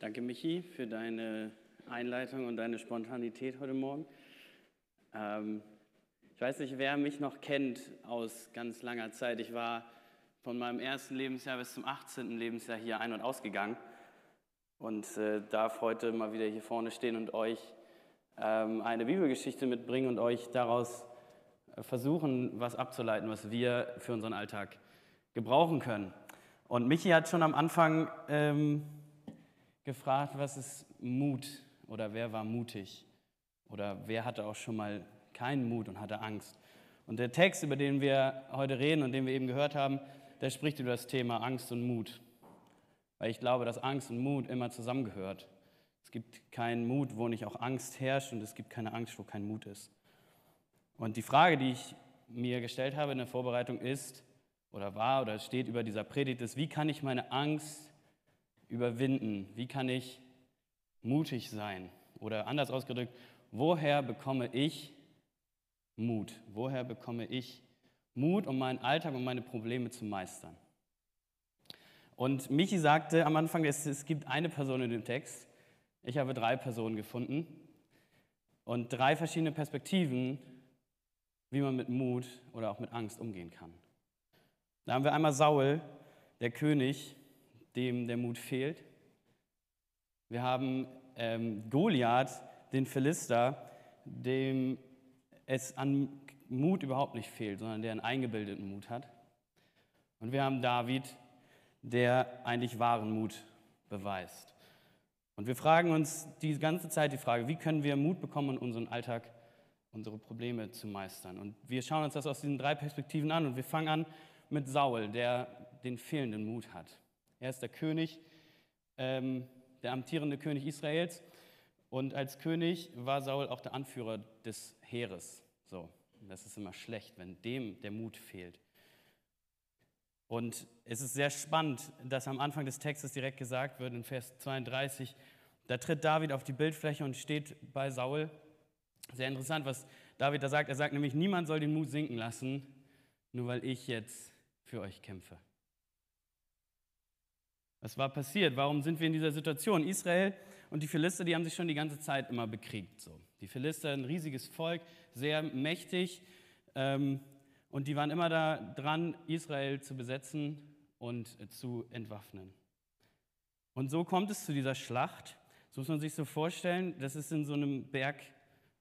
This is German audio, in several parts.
Danke, Michi, für deine Einleitung und deine Spontanität heute Morgen. Ähm, ich weiß nicht, wer mich noch kennt aus ganz langer Zeit. Ich war von meinem ersten Lebensjahr bis zum 18. Lebensjahr hier ein- und ausgegangen und äh, darf heute mal wieder hier vorne stehen und euch ähm, eine Bibelgeschichte mitbringen und euch daraus äh, versuchen, was abzuleiten, was wir für unseren Alltag gebrauchen können. Und Michi hat schon am Anfang ähm, gefragt, was ist Mut oder wer war mutig oder wer hatte auch schon mal keinen Mut und hatte Angst. Und der Text, über den wir heute reden und den wir eben gehört haben, der spricht über das Thema Angst und Mut. Weil ich glaube, dass Angst und Mut immer zusammengehört. Es gibt keinen Mut, wo nicht auch Angst herrscht und es gibt keine Angst, wo kein Mut ist. Und die Frage, die ich mir gestellt habe in der Vorbereitung ist, oder war oder steht über dieser Predigt, ist, wie kann ich meine Angst überwinden? Wie kann ich mutig sein? Oder anders ausgedrückt, woher bekomme ich Mut? Woher bekomme ich Mut, um meinen Alltag und meine Probleme zu meistern? Und Michi sagte am Anfang, es, es gibt eine Person in dem Text. Ich habe drei Personen gefunden und drei verschiedene Perspektiven, wie man mit Mut oder auch mit Angst umgehen kann. Da haben wir einmal Saul, der König, dem der Mut fehlt. Wir haben ähm, Goliath, den Philister, dem es an Mut überhaupt nicht fehlt, sondern der einen eingebildeten Mut hat. Und wir haben David, der eigentlich wahren Mut beweist. Und wir fragen uns die ganze Zeit die Frage, wie können wir Mut bekommen, unseren Alltag unsere Probleme zu meistern? Und wir schauen uns das aus diesen drei Perspektiven an und wir fangen an mit Saul, der den fehlenden Mut hat. Er ist der König, ähm, der amtierende König Israels. Und als König war Saul auch der Anführer des Heeres. So, das ist immer schlecht, wenn dem der Mut fehlt. Und es ist sehr spannend, dass am Anfang des Textes direkt gesagt wird, in Vers 32, da tritt David auf die Bildfläche und steht bei Saul. Sehr interessant, was David da sagt. Er sagt nämlich, niemand soll den Mut sinken lassen, nur weil ich jetzt für euch kämpfe. Was war passiert? Warum sind wir in dieser Situation? Israel und die Philister, die haben sich schon die ganze Zeit immer bekriegt. So. Die Philister, ein riesiges Volk, sehr mächtig. Ähm, und die waren immer da dran, Israel zu besetzen und zu entwaffnen. Und so kommt es zu dieser Schlacht. So muss man sich so vorstellen, das ist in so einem Berg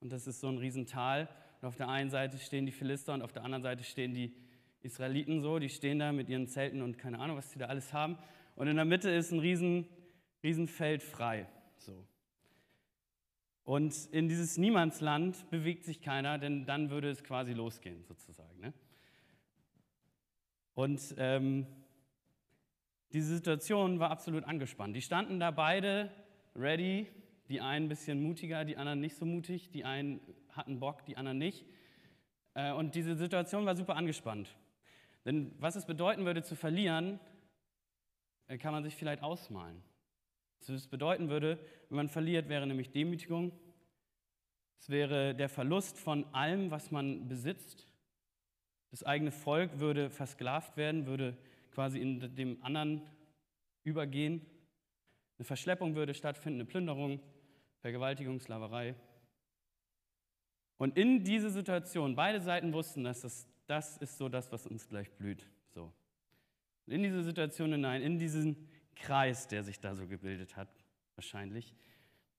und das ist so ein Riesental. Und auf der einen Seite stehen die Philister und auf der anderen Seite stehen die Israeliten so. Die stehen da mit ihren Zelten und keine Ahnung, was sie da alles haben. Und in der Mitte ist ein riesen, riesen Feld frei. So. Und in dieses Niemandsland bewegt sich keiner, denn dann würde es quasi losgehen, sozusagen. Ne? Und ähm, diese Situation war absolut angespannt. Die standen da beide ready, die einen ein bisschen mutiger, die anderen nicht so mutig, die einen hatten Bock, die anderen nicht. Äh, und diese Situation war super angespannt. Denn was es bedeuten würde zu verlieren, kann man sich vielleicht ausmalen. Was bedeuten würde, wenn man verliert, wäre nämlich Demütigung. Es wäre der Verlust von allem, was man besitzt. Das eigene Volk würde versklavt werden, würde quasi in dem anderen übergehen. Eine Verschleppung würde stattfinden, eine Plünderung, Vergewaltigung, Sklaverei. Und in diese Situation, beide Seiten wussten, dass das, das ist so das, was uns gleich blüht. So. Und in diese Situation hinein, in diesen Kreis, der sich da so gebildet hat, wahrscheinlich,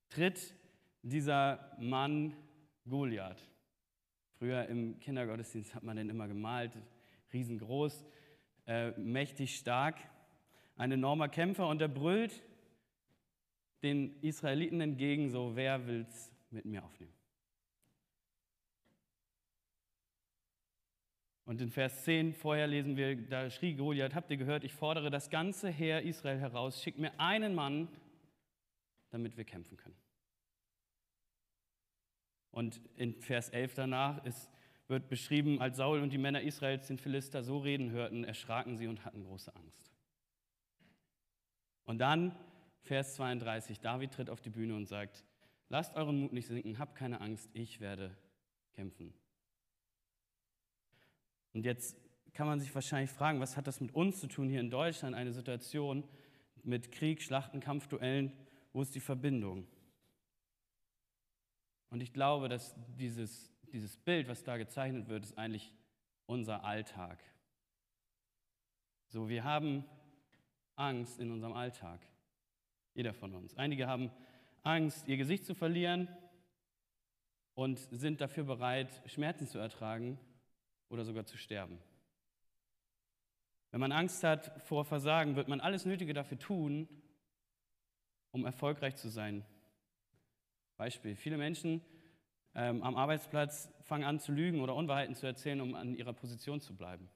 tritt dieser Mann Goliath. Früher im Kindergottesdienst hat man den immer gemalt, riesengroß, äh, mächtig stark, ein enormer Kämpfer und er brüllt den Israeliten entgegen, so wer will's mit mir aufnehmen? Und in Vers 10 vorher lesen wir, da schrie Goliath, habt ihr gehört, ich fordere das ganze Heer Israel heraus, schickt mir einen Mann, damit wir kämpfen können. Und in Vers 11 danach ist, wird beschrieben, als Saul und die Männer Israels den Philister so reden hörten, erschraken sie und hatten große Angst. Und dann Vers 32, David tritt auf die Bühne und sagt, lasst euren Mut nicht sinken, habt keine Angst, ich werde kämpfen. Und jetzt kann man sich wahrscheinlich fragen, was hat das mit uns zu tun hier in Deutschland, eine Situation mit Krieg, Schlachten, Kampfduellen, wo ist die Verbindung? Und ich glaube, dass dieses, dieses Bild, was da gezeichnet wird, ist eigentlich unser Alltag. So, wir haben Angst in unserem Alltag. Jeder von uns. Einige haben Angst, ihr Gesicht zu verlieren und sind dafür bereit, Schmerzen zu ertragen oder sogar zu sterben. Wenn man Angst hat vor Versagen, wird man alles Nötige dafür tun, um erfolgreich zu sein. Beispiel, viele Menschen ähm, am Arbeitsplatz fangen an zu lügen oder Unwahrheiten zu erzählen, um an ihrer Position zu bleiben.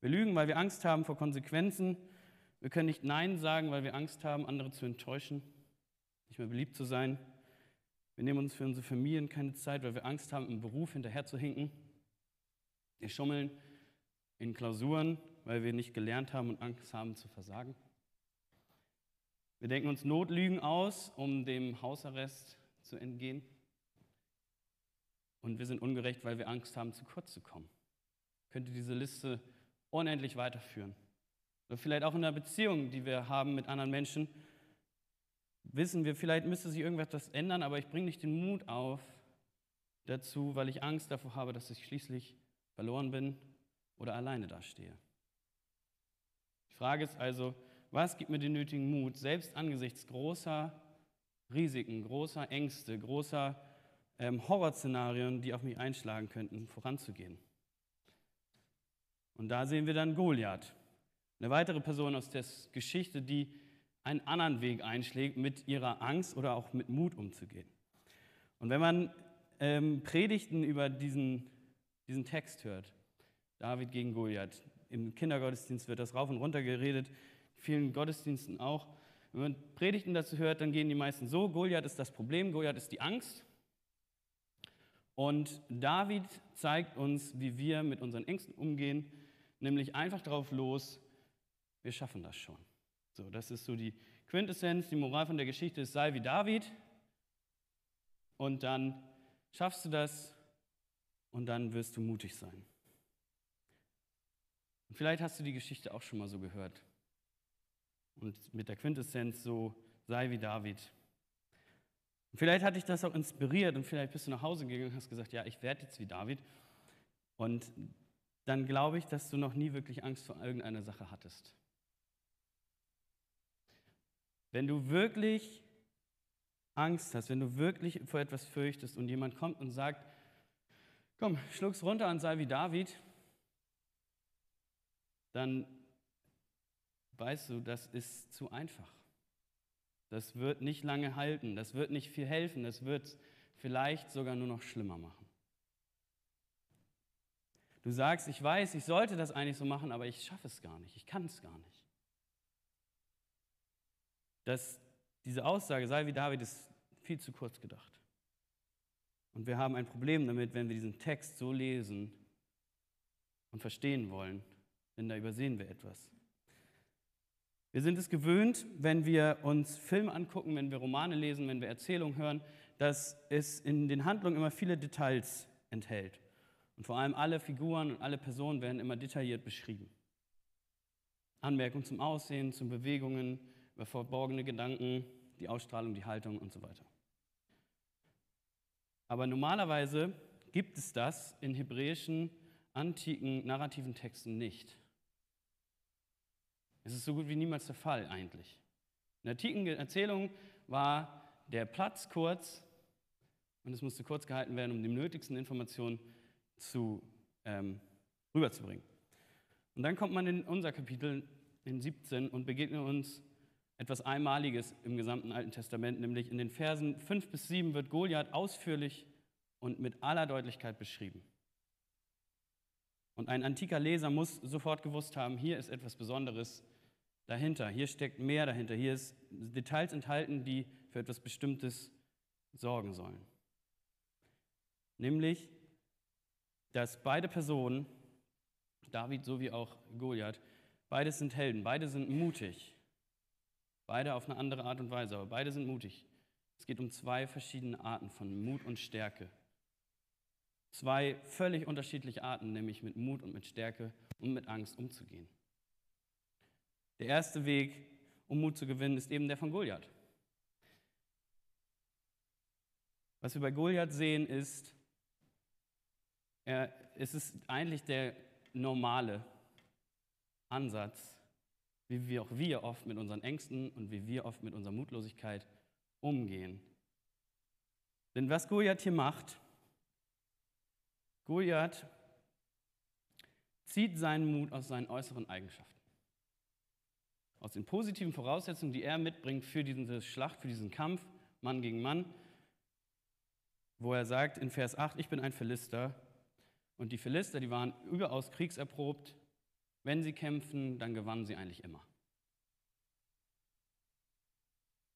Wir lügen, weil wir Angst haben vor Konsequenzen. Wir können nicht Nein sagen, weil wir Angst haben, andere zu enttäuschen, nicht mehr beliebt zu sein. Wir nehmen uns für unsere Familien keine Zeit, weil wir Angst haben, im Beruf hinterherzuhinken. Wir schummeln in Klausuren, weil wir nicht gelernt haben und Angst haben zu versagen. Wir denken uns Notlügen aus, um dem Hausarrest zu entgehen. Und wir sind ungerecht, weil wir Angst haben, zu kurz zu kommen. Ich könnte diese Liste unendlich weiterführen. Oder vielleicht auch in einer Beziehung, die wir haben mit anderen Menschen, wissen wir, vielleicht müsste sich irgendwas ändern, aber ich bringe nicht den Mut auf dazu, weil ich Angst davor habe, dass ich schließlich verloren bin oder alleine dastehe. Die Frage ist also, was gibt mir den nötigen Mut, selbst angesichts großer Risiken, großer Ängste, großer ähm, Horrorszenarien, die auf mich einschlagen könnten, voranzugehen? Und da sehen wir dann Goliath, eine weitere Person aus der Geschichte, die einen anderen Weg einschlägt, mit ihrer Angst oder auch mit Mut umzugehen. Und wenn man ähm, Predigten über diesen, diesen Text hört, David gegen Goliath, im Kindergottesdienst wird das rauf und runter geredet, in vielen Gottesdiensten auch. Wenn man Predigten dazu hört, dann gehen die meisten so, Goliath ist das Problem, Goliath ist die Angst. Und David zeigt uns, wie wir mit unseren Ängsten umgehen, nämlich einfach darauf los, wir schaffen das schon. So, das ist so die Quintessenz, die Moral von der Geschichte ist, sei wie David und dann schaffst du das und dann wirst du mutig sein. Und vielleicht hast du die Geschichte auch schon mal so gehört. Und mit der Quintessenz so, sei wie David. Und vielleicht hat dich das auch inspiriert und vielleicht bist du nach Hause gegangen und hast gesagt, ja, ich werde jetzt wie David. Und dann glaube ich, dass du noch nie wirklich Angst vor irgendeiner Sache hattest. Wenn du wirklich Angst hast, wenn du wirklich vor etwas fürchtest und jemand kommt und sagt, komm, schluck's runter und sei wie David, dann weißt du, das ist zu einfach. Das wird nicht lange halten, das wird nicht viel helfen, das wird vielleicht sogar nur noch schlimmer machen. Du sagst, ich weiß, ich sollte das eigentlich so machen, aber ich schaffe es gar nicht, ich kann es gar nicht dass diese Aussage, sei wie David, ist viel zu kurz gedacht. Und wir haben ein Problem damit, wenn wir diesen Text so lesen und verstehen wollen, denn da übersehen wir etwas. Wir sind es gewöhnt, wenn wir uns Filme angucken, wenn wir Romane lesen, wenn wir Erzählungen hören, dass es in den Handlungen immer viele Details enthält. Und vor allem alle Figuren und alle Personen werden immer detailliert beschrieben. Anmerkungen zum Aussehen, zu Bewegungen, über verborgene Gedanken, die Ausstrahlung, die Haltung und so weiter. Aber normalerweise gibt es das in hebräischen antiken narrativen Texten nicht. Es ist so gut wie niemals der Fall eigentlich. In der antiken Erzählung war der Platz kurz und es musste kurz gehalten werden, um die nötigsten Informationen zu, ähm, rüberzubringen. Und dann kommt man in unser Kapitel in 17 und begegnet uns etwas Einmaliges im gesamten Alten Testament, nämlich in den Versen 5 bis 7 wird Goliath ausführlich und mit aller Deutlichkeit beschrieben. Und ein antiker Leser muss sofort gewusst haben, hier ist etwas Besonderes dahinter, hier steckt mehr dahinter, hier ist Details enthalten, die für etwas Bestimmtes sorgen sollen. Nämlich, dass beide Personen, David sowie auch Goliath, beides sind Helden, beide sind mutig. Beide auf eine andere Art und Weise, aber beide sind mutig. Es geht um zwei verschiedene Arten von Mut und Stärke. Zwei völlig unterschiedliche Arten, nämlich mit Mut und mit Stärke und mit Angst umzugehen. Der erste Weg, um Mut zu gewinnen, ist eben der von Goliath. Was wir bei Goliath sehen, ist, er, es ist eigentlich der normale Ansatz, wie wir auch wir oft mit unseren Ängsten und wie wir oft mit unserer Mutlosigkeit umgehen. Denn was Goliath hier macht, Goliath zieht seinen Mut aus seinen äußeren Eigenschaften. Aus den positiven Voraussetzungen, die er mitbringt für diese Schlacht, für diesen Kampf, Mann gegen Mann, wo er sagt in Vers 8, ich bin ein Philister. Und die Philister, die waren überaus kriegserprobt. Wenn sie kämpfen, dann gewannen sie eigentlich immer.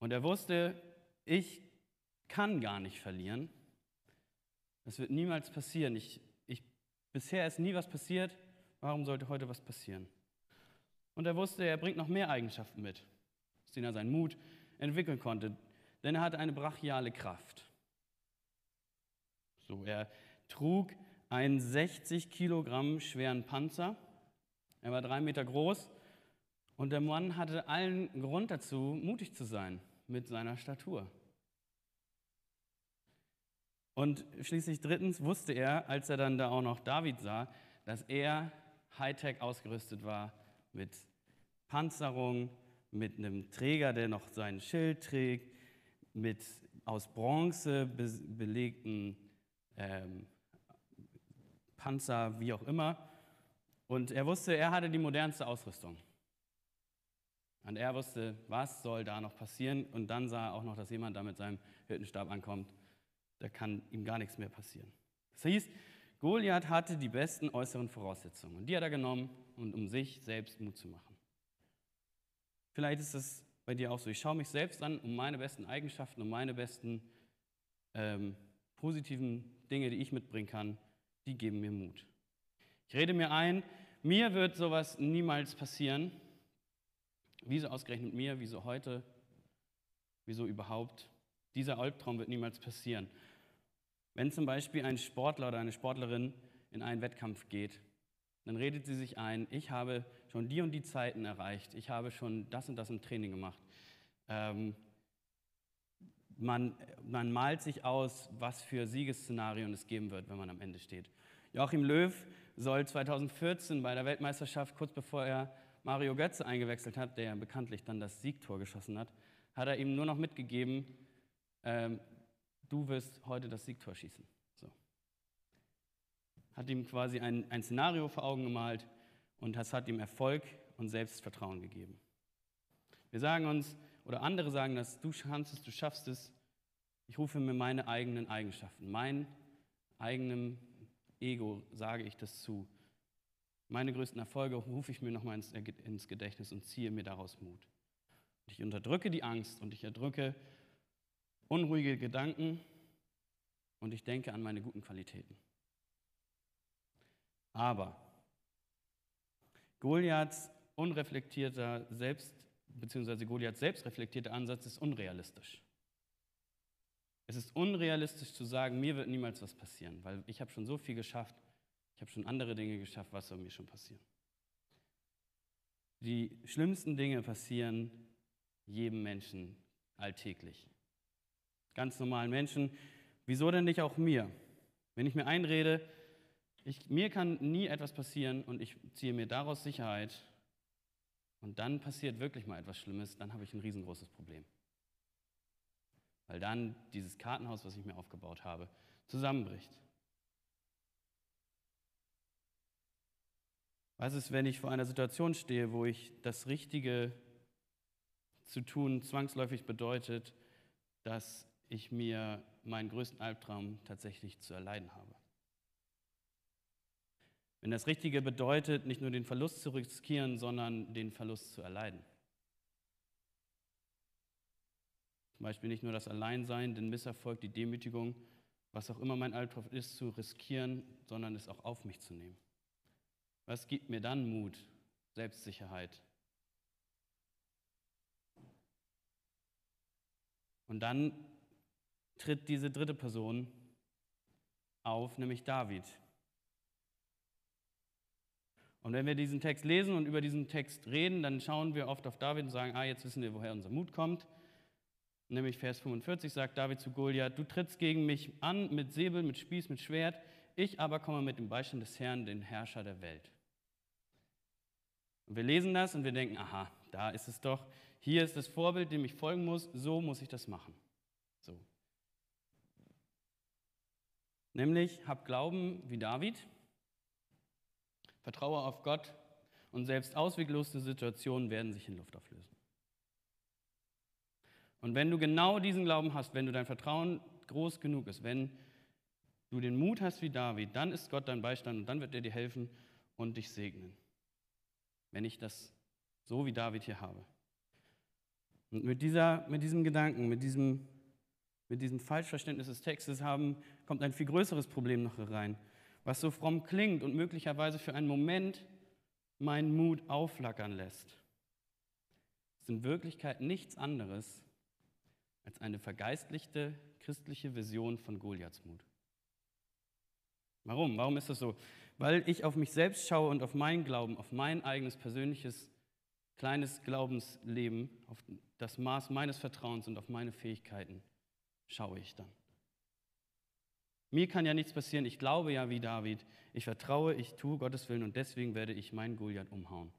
Und er wusste, ich kann gar nicht verlieren. Das wird niemals passieren. Ich, ich, bisher ist nie was passiert. Warum sollte heute was passieren? Und er wusste, er bringt noch mehr Eigenschaften mit, aus denen er seinen Mut entwickeln konnte. Denn er hatte eine brachiale Kraft. So, er trug einen 60 Kilogramm schweren Panzer. Er war drei Meter groß und der Mann hatte allen Grund dazu, mutig zu sein mit seiner Statur. Und schließlich drittens wusste er, als er dann da auch noch David sah, dass er Hightech ausgerüstet war mit Panzerung, mit einem Träger, der noch sein Schild trägt, mit aus Bronze belegten ähm, Panzer, wie auch immer. Und er wusste, er hatte die modernste Ausrüstung. Und er wusste, was soll da noch passieren. Und dann sah er auch noch, dass jemand da mit seinem Hirtenstab ankommt da kann ihm gar nichts mehr passieren. Das hieß, Goliath hatte die besten äußeren Voraussetzungen und die hat er genommen, um sich selbst Mut zu machen. Vielleicht ist das bei dir auch so. Ich schaue mich selbst an, um meine besten Eigenschaften, um meine besten ähm, positiven Dinge, die ich mitbringen kann, die geben mir Mut. Ich rede mir ein, mir wird sowas niemals passieren. Wieso ausgerechnet mir? Wieso heute? Wieso überhaupt? Dieser Albtraum wird niemals passieren. Wenn zum Beispiel ein Sportler oder eine Sportlerin in einen Wettkampf geht, dann redet sie sich ein, ich habe schon die und die Zeiten erreicht, ich habe schon das und das im Training gemacht. Ähm, man, man malt sich aus, was für Siegesszenarien es geben wird, wenn man am Ende steht. Joachim Löw soll 2014 bei der Weltmeisterschaft, kurz bevor er Mario Götze eingewechselt hat, der bekanntlich dann das Siegtor geschossen hat, hat er ihm nur noch mitgegeben, ähm, du wirst heute das Siegtor schießen. So. Hat ihm quasi ein, ein Szenario vor Augen gemalt und das hat ihm Erfolg und Selbstvertrauen gegeben. Wir sagen uns, oder andere sagen dass du kannst es, du schaffst es. Ich rufe mir meine eigenen Eigenschaften, mein eigenem Ego sage ich das zu. Meine größten Erfolge rufe ich mir nochmal ins, ins Gedächtnis und ziehe mir daraus Mut. Und ich unterdrücke die Angst und ich erdrücke unruhige Gedanken und ich denke an meine guten Qualitäten. Aber Goliaths unreflektierter Selbst, beziehungsweise Goliaths selbstreflektierter Ansatz ist unrealistisch. Es ist unrealistisch zu sagen, mir wird niemals was passieren, weil ich habe schon so viel geschafft, ich habe schon andere Dinge geschafft, was soll mir schon passieren? Die schlimmsten Dinge passieren jedem Menschen alltäglich ganz normalen Menschen. Wieso denn nicht auch mir? Wenn ich mir einrede, ich, mir kann nie etwas passieren und ich ziehe mir daraus Sicherheit und dann passiert wirklich mal etwas Schlimmes, dann habe ich ein riesengroßes Problem. Weil dann dieses Kartenhaus, was ich mir aufgebaut habe, zusammenbricht. Was ist, wenn ich vor einer Situation stehe, wo ich das Richtige zu tun zwangsläufig bedeutet, dass ich mir meinen größten Albtraum tatsächlich zu erleiden habe. Wenn das Richtige bedeutet, nicht nur den Verlust zu riskieren, sondern den Verlust zu erleiden. Zum Beispiel nicht nur das Alleinsein, den Misserfolg, die Demütigung, was auch immer mein Albtraum ist, zu riskieren, sondern es auch auf mich zu nehmen. Was gibt mir dann Mut, Selbstsicherheit? Und dann tritt diese dritte Person auf, nämlich David. Und wenn wir diesen Text lesen und über diesen Text reden, dann schauen wir oft auf David und sagen, ah, jetzt wissen wir, woher unser Mut kommt. Nämlich Vers 45 sagt David zu Goliath, du trittst gegen mich an mit Säbel, mit Spieß, mit Schwert, ich aber komme mit dem Beistand des Herrn, den Herrscher der Welt. Und wir lesen das und wir denken, aha, da ist es doch, hier ist das Vorbild, dem ich folgen muss, so muss ich das machen. So. Nämlich, hab Glauben wie David, vertraue auf Gott und selbst ausweglose Situationen werden sich in Luft auflösen. Und wenn du genau diesen Glauben hast, wenn du dein Vertrauen groß genug ist, wenn du den Mut hast wie David, dann ist Gott dein Beistand und dann wird er dir helfen und dich segnen. Wenn ich das so wie David hier habe. Und mit, dieser, mit diesem Gedanken, mit diesem, mit diesem Falschverständnis des Textes haben, kommt ein viel größeres Problem noch rein, was so fromm klingt und möglicherweise für einen Moment meinen Mut aufflackern lässt. Es ist in Wirklichkeit nichts anderes als eine vergeistlichte christliche Version von Goliaths Mut. Warum? Warum ist das so? Weil ich auf mich selbst schaue und auf meinen Glauben, auf mein eigenes persönliches kleines Glaubensleben, auf das Maß meines Vertrauens und auf meine Fähigkeiten schaue ich dann. Mir kann ja nichts passieren. Ich glaube ja wie David. Ich vertraue, ich tue Gottes Willen und deswegen werde ich meinen Goliath umhauen,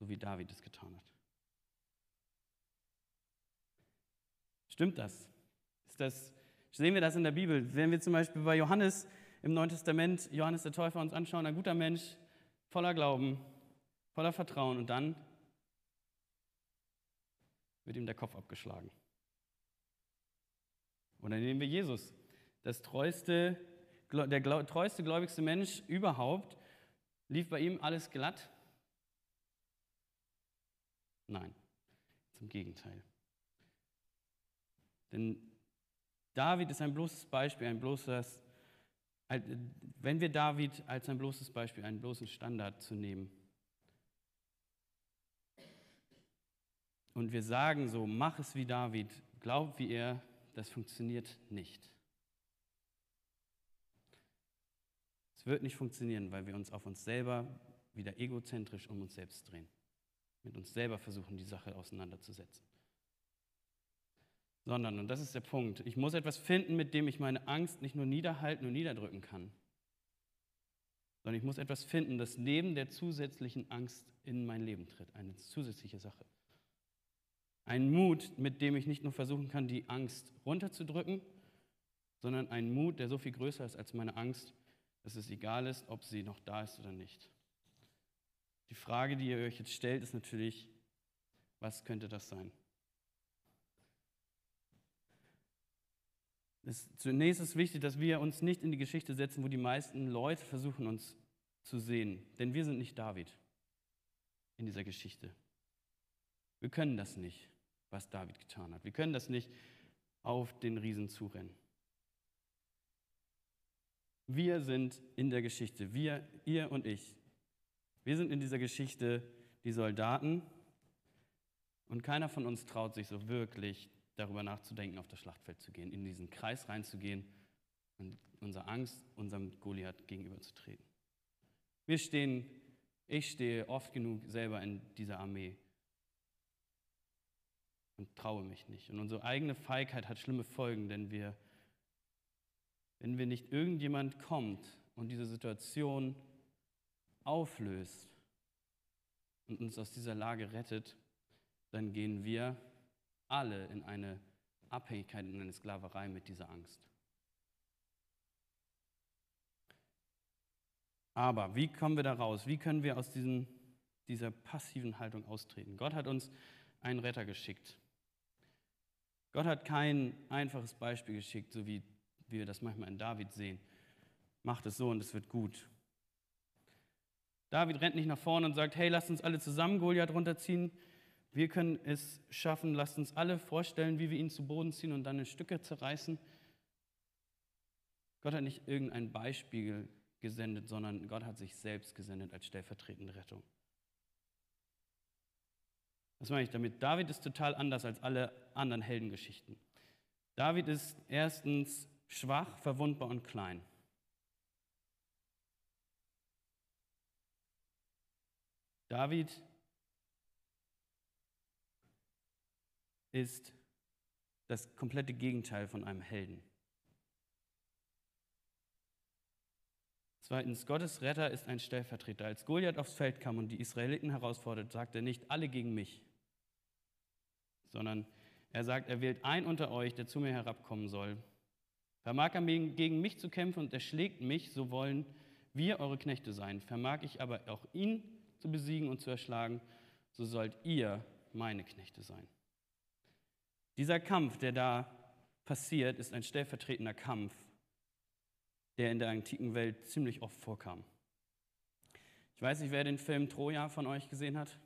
so wie David es getan hat. Stimmt das? Das? Sehen wir das in der Bibel? Wenn wir zum Beispiel bei Johannes im Neuen Testament Johannes der Täufer uns anschauen, ein guter Mensch, voller Glauben, voller Vertrauen und dann wird ihm der Kopf abgeschlagen. Oder nehmen wir Jesus, das treueste, der treueste, gläubigste Mensch überhaupt. Lief bei ihm alles glatt? Nein, zum Gegenteil. Denn David ist ein bloßes Beispiel, ein bloßes, wenn wir David als ein bloßes Beispiel, einen bloßen Standard zu nehmen, und wir sagen so, mach es wie David, glaub wie er, das funktioniert nicht. Es wird nicht funktionieren, weil wir uns auf uns selber wieder egozentrisch um uns selbst drehen, mit uns selber versuchen, die Sache auseinanderzusetzen sondern, und das ist der Punkt, ich muss etwas finden, mit dem ich meine Angst nicht nur niederhalten und niederdrücken kann, sondern ich muss etwas finden, das neben der zusätzlichen Angst in mein Leben tritt, eine zusätzliche Sache. Ein Mut, mit dem ich nicht nur versuchen kann, die Angst runterzudrücken, sondern ein Mut, der so viel größer ist als meine Angst, dass es egal ist, ob sie noch da ist oder nicht. Die Frage, die ihr euch jetzt stellt, ist natürlich, was könnte das sein? Ist, zunächst ist wichtig, dass wir uns nicht in die Geschichte setzen, wo die meisten Leute versuchen, uns zu sehen. Denn wir sind nicht David in dieser Geschichte. Wir können das nicht, was David getan hat. Wir können das nicht auf den Riesen zurennen. Wir sind in der Geschichte, wir, ihr und ich. Wir sind in dieser Geschichte die Soldaten und keiner von uns traut sich so wirklich darüber nachzudenken, auf das Schlachtfeld zu gehen, in diesen Kreis reinzugehen und unsere Angst unserem Goliath gegenüberzutreten. Wir stehen, ich stehe oft genug selber in dieser Armee und traue mich nicht. Und unsere eigene Feigheit hat schlimme Folgen, denn wir, wenn wir nicht irgendjemand kommt und diese Situation auflöst und uns aus dieser Lage rettet, dann gehen wir alle in eine Abhängigkeit, in eine Sklaverei mit dieser Angst. Aber wie kommen wir da raus? Wie können wir aus diesem, dieser passiven Haltung austreten? Gott hat uns einen Retter geschickt. Gott hat kein einfaches Beispiel geschickt, so wie wir das manchmal in David sehen. Macht es so und es wird gut. David rennt nicht nach vorne und sagt, hey, lasst uns alle zusammen Goliath runterziehen. Wir können es schaffen, lasst uns alle vorstellen, wie wir ihn zu Boden ziehen und dann in Stücke zerreißen. Gott hat nicht irgendein Beispiel gesendet, sondern Gott hat sich selbst gesendet als stellvertretende Rettung. Was meine ich damit? David ist total anders als alle anderen Heldengeschichten. David ist erstens schwach, verwundbar und klein. David ist das komplette Gegenteil von einem Helden. Zweitens, Gottes Retter ist ein Stellvertreter. Als Goliath aufs Feld kam und die Israeliten herausfordert, sagt er nicht alle gegen mich, sondern er sagt, er wählt ein unter euch, der zu mir herabkommen soll. Vermag er gegen mich zu kämpfen und er schlägt mich, so wollen wir eure Knechte sein. Vermag ich aber auch ihn zu besiegen und zu erschlagen, so sollt ihr meine Knechte sein. Dieser Kampf, der da passiert, ist ein stellvertretender Kampf, der in der antiken Welt ziemlich oft vorkam. Ich weiß nicht, wer den Film Troja von euch gesehen hat.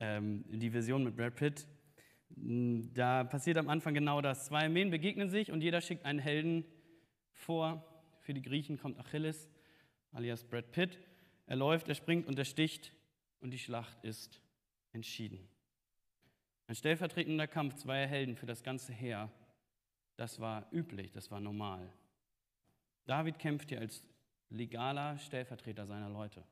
Ähm, die Version mit Brad Pitt. Da passiert am Anfang genau das. Zwei Armeen begegnen sich und jeder schickt einen Helden vor. Für die Griechen kommt Achilles, alias Brad Pitt. Er läuft, er springt und er sticht und die Schlacht ist entschieden. Ein stellvertretender Kampf zweier Helden für das ganze Heer, das war üblich, das war normal. David kämpft hier als legaler Stellvertreter seiner Leute.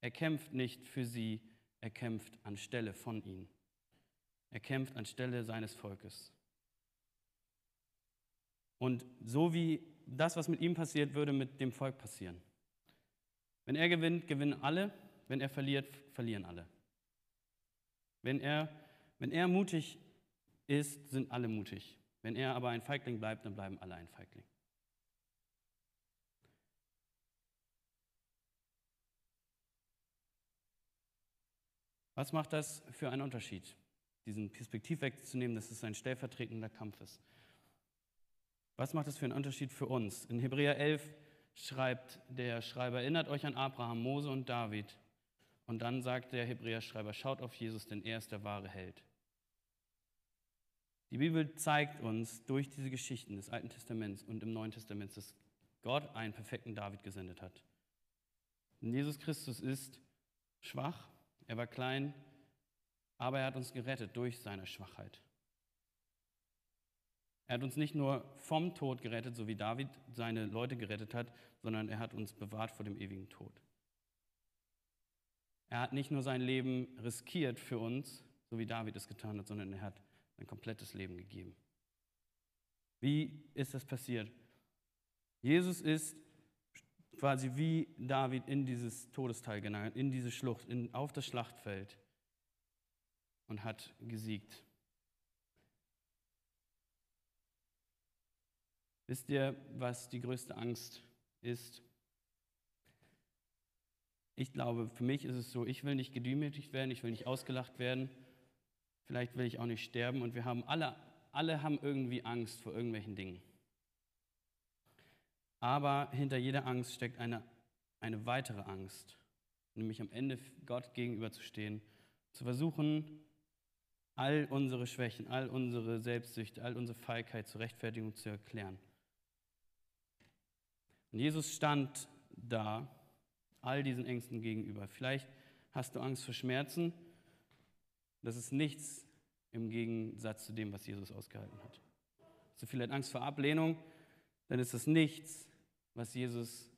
Er kämpft nicht für sie, er kämpft anstelle von ihnen. Er kämpft anstelle seines Volkes. Und so wie das, was mit ihm passiert, würde mit dem Volk passieren. Wenn er gewinnt, gewinnen alle. Wenn er verliert, verlieren alle. Wenn er, wenn er mutig ist, sind alle mutig. Wenn er aber ein Feigling bleibt, dann bleiben alle ein Feigling. Was macht das für einen Unterschied, diesen Perspektivwechsel zu nehmen, dass es ein stellvertretender Kampf ist? Was macht das für einen Unterschied für uns? In Hebräer 11 schreibt der Schreiber, erinnert euch an Abraham, Mose und David. Und dann sagt der Hebräer-Schreiber, schaut auf Jesus, denn er ist der wahre Held. Die Bibel zeigt uns durch diese Geschichten des Alten Testaments und im Neuen Testament, dass Gott einen perfekten David gesendet hat. Und Jesus Christus ist schwach, er war klein, aber er hat uns gerettet durch seine Schwachheit. Er hat uns nicht nur vom Tod gerettet, so wie David seine Leute gerettet hat, sondern er hat uns bewahrt vor dem ewigen Tod. Er hat nicht nur sein Leben riskiert für uns, so wie David es getan hat, sondern er hat sein komplettes Leben gegeben. Wie ist das passiert? Jesus ist quasi wie David in dieses Todesteil gegangen, in diese Schlucht, in, auf das Schlachtfeld und hat gesiegt. Wisst ihr, was die größte Angst ist? Ich glaube, für mich ist es so, ich will nicht gedemütigt werden, ich will nicht ausgelacht werden, vielleicht will ich auch nicht sterben und wir haben alle, alle haben irgendwie Angst vor irgendwelchen Dingen. Aber hinter jeder Angst steckt eine, eine weitere Angst, nämlich am Ende Gott gegenüberzustehen, zu versuchen, all unsere Schwächen, all unsere Selbstsüchte, all unsere Feigheit zur Rechtfertigung zu erklären. Und Jesus stand da, all diesen Ängsten gegenüber. Vielleicht hast du Angst vor Schmerzen. Das ist nichts im Gegensatz zu dem, was Jesus ausgehalten hat. Hast du vielleicht Angst vor Ablehnung? Dann ist das nichts, was Jesus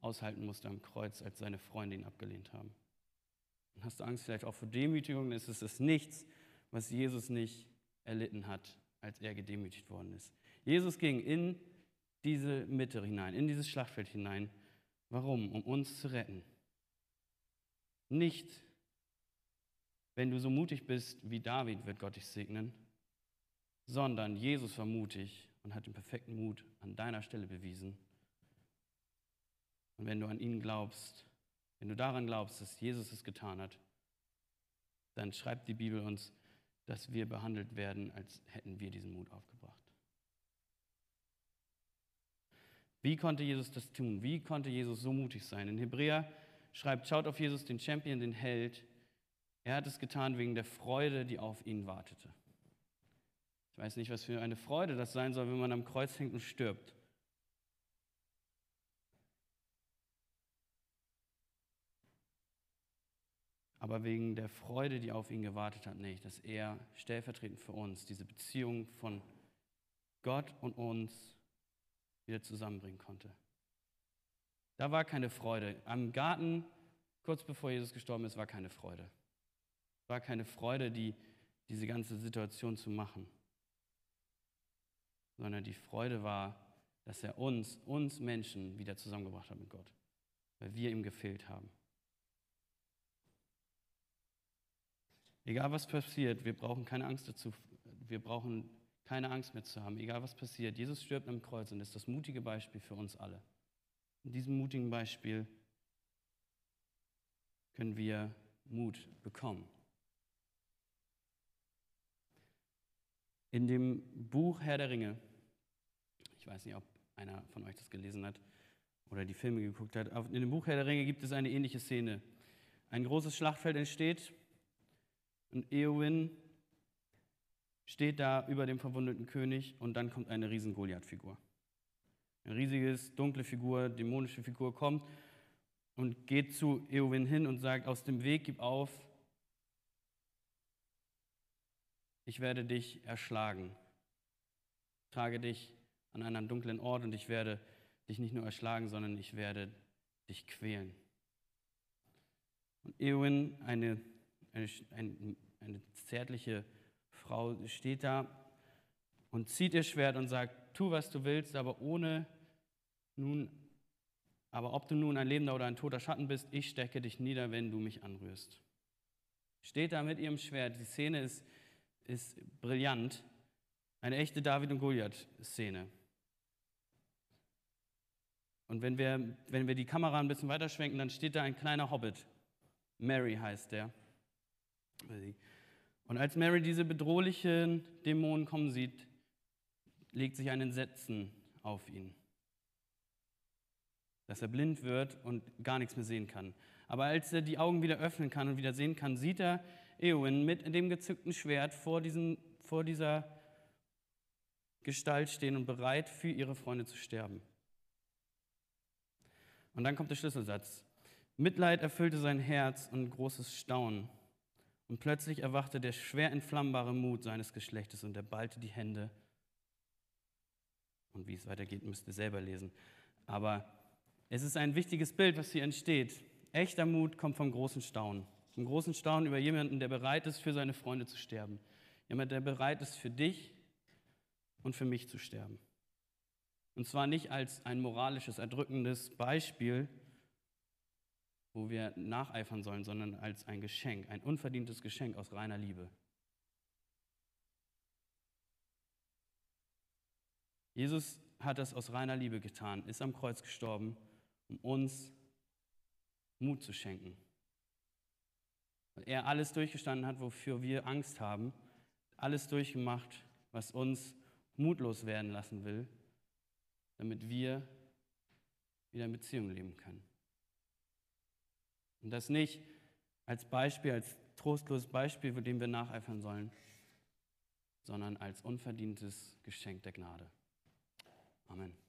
aushalten musste am Kreuz, als seine Freunde ihn abgelehnt haben. Und hast du Angst vielleicht auch vor Demütigung? Dann ist es das nichts, was Jesus nicht erlitten hat, als er gedemütigt worden ist. Jesus ging in diese Mitte hinein, in dieses Schlachtfeld hinein. Warum? Um uns zu retten. Nicht, wenn du so mutig bist wie David, wird Gott dich segnen, sondern Jesus war mutig und hat den perfekten Mut an deiner Stelle bewiesen. Und wenn du an ihn glaubst, wenn du daran glaubst, dass Jesus es getan hat, dann schreibt die Bibel uns, dass wir behandelt werden, als hätten wir diesen Mut aufgebracht. Wie konnte Jesus das tun? Wie konnte Jesus so mutig sein? In Hebräer schreibt, schaut auf Jesus, den Champion, den Held. Er hat es getan wegen der Freude, die auf ihn wartete. Ich weiß nicht, was für eine Freude das sein soll, wenn man am Kreuz hängt und stirbt. aber wegen der Freude, die auf ihn gewartet hat, nicht, dass er stellvertretend für uns diese Beziehung von Gott und uns wieder zusammenbringen konnte. Da war keine Freude. Am Garten, kurz bevor Jesus gestorben ist, war keine Freude. War keine Freude, die, diese ganze Situation zu machen, sondern die Freude war, dass er uns, uns Menschen wieder zusammengebracht hat mit Gott, weil wir ihm gefehlt haben. Egal was passiert, wir brauchen keine Angst dazu, wir brauchen keine Angst mehr zu haben, egal was passiert. Jesus stirbt am Kreuz und ist das mutige Beispiel für uns alle. In diesem mutigen Beispiel können wir Mut bekommen. In dem Buch Herr der Ringe, ich weiß nicht, ob einer von euch das gelesen hat oder die Filme geguckt hat, in dem Buch Herr der Ringe gibt es eine ähnliche Szene. Ein großes Schlachtfeld entsteht und Eowyn steht da über dem verwundeten König und dann kommt eine riesen Goliath-Figur. Eine riesiges, dunkle Figur, dämonische Figur kommt und geht zu Eowyn hin und sagt, aus dem Weg gib auf, ich werde dich erschlagen. Trage dich an einen dunklen Ort und ich werde dich nicht nur erschlagen, sondern ich werde dich quälen. Und Eowyn, eine, eine, eine, eine zärtliche Frau, steht da und zieht ihr Schwert und sagt, tu, was du willst, aber ohne nun, aber ob du nun ein lebender oder ein toter Schatten bist, ich stecke dich nieder, wenn du mich anrührst. Steht da mit ihrem Schwert. Die Szene ist ist brillant. Eine echte David und Goliath-Szene. Und wenn wir, wenn wir die Kamera ein bisschen weiterschwenken, dann steht da ein kleiner Hobbit. Mary heißt der. Und als Mary diese bedrohlichen Dämonen kommen sieht, legt sich ein Entsetzen auf ihn. Dass er blind wird und gar nichts mehr sehen kann. Aber als er die Augen wieder öffnen kann und wieder sehen kann, sieht er Eowyn mit dem gezückten Schwert vor, diesen, vor dieser Gestalt stehen und bereit für ihre Freunde zu sterben. Und dann kommt der Schlüsselsatz. Mitleid erfüllte sein Herz und großes Staunen. Und plötzlich erwachte der schwer entflammbare Mut seines Geschlechtes und er ballte die Hände. Und wie es weitergeht, müsst ihr selber lesen. Aber es ist ein wichtiges Bild, was hier entsteht. Echter Mut kommt vom großen Staunen. Einen großen Staunen über jemanden, der bereit ist, für seine Freunde zu sterben. Jemand, der bereit ist, für dich und für mich zu sterben. Und zwar nicht als ein moralisches, erdrückendes Beispiel, wo wir nacheifern sollen, sondern als ein Geschenk, ein unverdientes Geschenk aus reiner Liebe. Jesus hat das aus reiner Liebe getan, ist am Kreuz gestorben, um uns Mut zu schenken weil er alles durchgestanden hat, wofür wir Angst haben, alles durchgemacht, was uns mutlos werden lassen will, damit wir wieder in Beziehung leben können. Und das nicht als Beispiel, als trostloses Beispiel, dem wir nacheifern sollen, sondern als unverdientes Geschenk der Gnade. Amen.